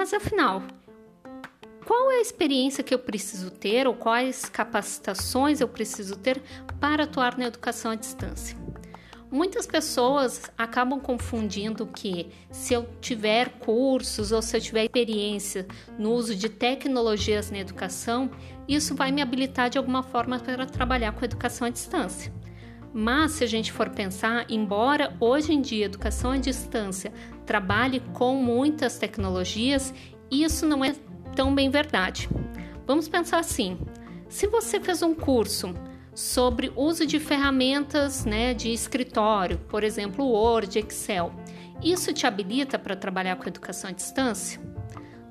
Mas afinal, qual é a experiência que eu preciso ter ou quais capacitações eu preciso ter para atuar na educação à distância? Muitas pessoas acabam confundindo que se eu tiver cursos ou se eu tiver experiência no uso de tecnologias na educação, isso vai me habilitar de alguma forma para trabalhar com educação à distância. Mas se a gente for pensar, embora hoje em dia a educação à distância trabalhe com muitas tecnologias, isso não é tão bem verdade. Vamos pensar assim: se você fez um curso sobre uso de ferramentas né, de escritório, por exemplo, Word, Excel. Isso te habilita para trabalhar com educação à distância?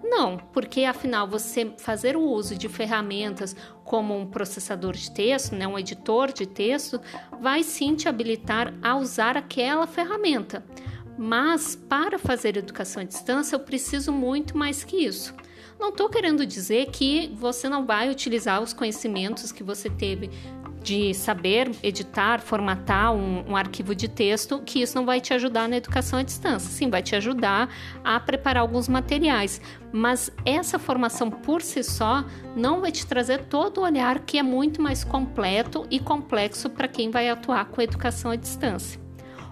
Não, porque afinal você fazer o uso de ferramentas como um processador de texto, né, um editor de texto, vai sim te habilitar a usar aquela ferramenta. Mas para fazer educação à distância eu preciso muito mais que isso. Não estou querendo dizer que você não vai utilizar os conhecimentos que você teve de saber editar, formatar um, um, arquivo de texto, que isso não vai te ajudar na educação à distância. Sim, vai te ajudar a preparar alguns materiais, mas essa formação por si só não vai te trazer todo o olhar que é muito mais completo e complexo para quem vai atuar com educação à distância.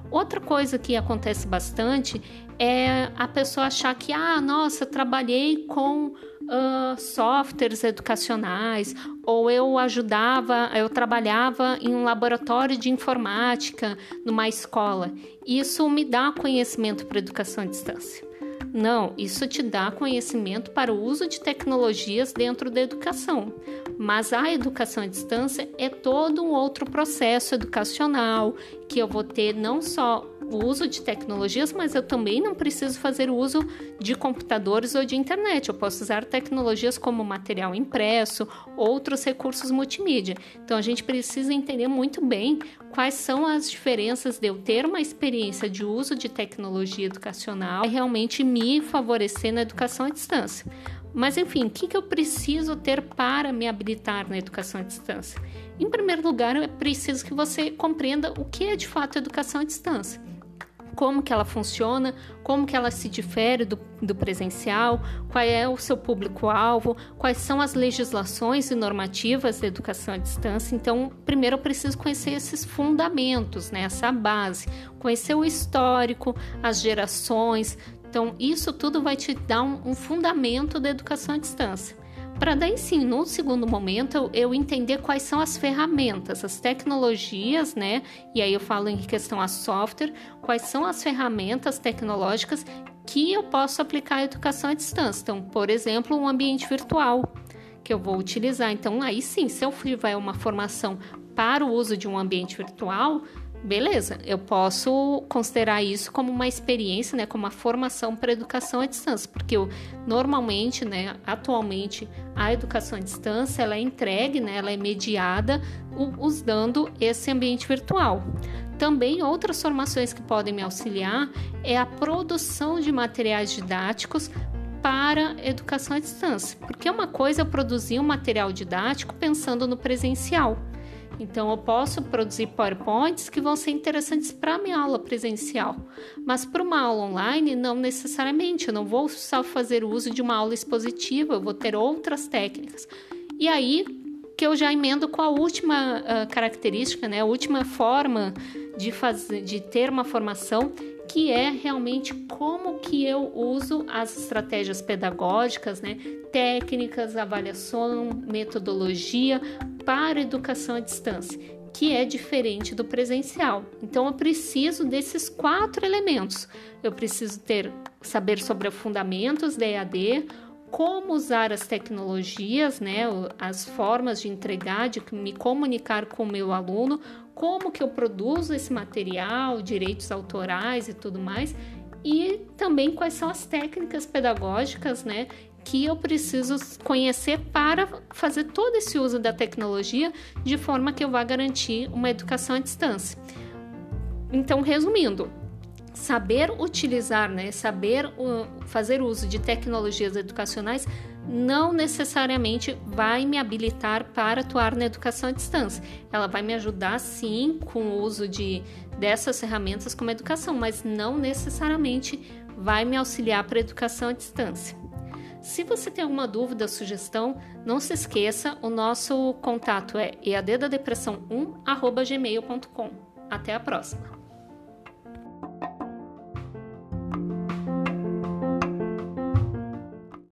Outra coisa que acontece bastante é a pessoa achar que, ah, nossa, trabalhei com uh, softwares educacionais, ou eu ajudava, eu trabalhava em um laboratório de informática numa escola. Isso me dá conhecimento para educação à distância. Não, isso te dá conhecimento para o uso de tecnologias dentro da educação. Mas a educação à distância é todo um outro processo educacional que eu vou ter não só o uso de tecnologias, mas eu também não preciso fazer uso de computadores ou de internet. Eu posso usar tecnologias como material impresso, outros recursos multimídia. Então a gente precisa entender muito bem quais são as diferenças de eu ter uma experiência de uso de tecnologia educacional e realmente me favorecer na educação à distância. Mas enfim, o que, que eu preciso ter para me habilitar na educação à distância? Em primeiro lugar, é preciso que você compreenda o que é de fato educação à distância como que ela funciona, como que ela se difere do, do presencial, qual é o seu público-alvo, quais são as legislações e normativas da educação à distância. Então, primeiro eu preciso conhecer esses fundamentos, né, essa base, conhecer o histórico, as gerações. Então, isso tudo vai te dar um, um fundamento da educação à distância para daí sim, no segundo momento, eu entender quais são as ferramentas, as tecnologias, né? E aí eu falo em questão a software, quais são as ferramentas tecnológicas que eu posso aplicar à educação à distância. Então, por exemplo, um ambiente virtual que eu vou utilizar. Então, aí sim, se eu tiver uma formação para o uso de um ambiente virtual, beleza, eu posso considerar isso como uma experiência, né, como uma formação para educação à distância, porque eu, normalmente, né, atualmente, a educação à distância ela é entregue, né, ela é mediada usando esse ambiente virtual. Também outras formações que podem me auxiliar é a produção de materiais didáticos para educação à distância, porque uma coisa é eu produzir um material didático pensando no presencial. Então, eu posso produzir PowerPoints que vão ser interessantes para a minha aula presencial, mas para uma aula online, não necessariamente. Eu não vou só fazer uso de uma aula expositiva, eu vou ter outras técnicas. E aí que eu já emendo com a última uh, característica, né, a última forma de, fazer, de ter uma formação, que é realmente como que eu uso as estratégias pedagógicas, né, técnicas, avaliação, metodologia para a educação à distância, que é diferente do presencial. Então eu preciso desses quatro elementos. Eu preciso ter saber sobre os fundamentos da EAD, como usar as tecnologias, né, as formas de entregar, de me comunicar com o meu aluno, como que eu produzo esse material, direitos autorais e tudo mais, e também quais são as técnicas pedagógicas, né, que eu preciso conhecer para fazer todo esse uso da tecnologia de forma que eu vá garantir uma educação à distância. Então, resumindo, saber utilizar, né, saber uh, fazer uso de tecnologias educacionais não necessariamente vai me habilitar para atuar na educação à distância. Ela vai me ajudar sim com o uso de dessas ferramentas como educação, mas não necessariamente vai me auxiliar para a educação à distância. Se você tem alguma dúvida, sugestão, não se esqueça, o nosso contato é eaddadepressão1@gmail.com. Até a próxima.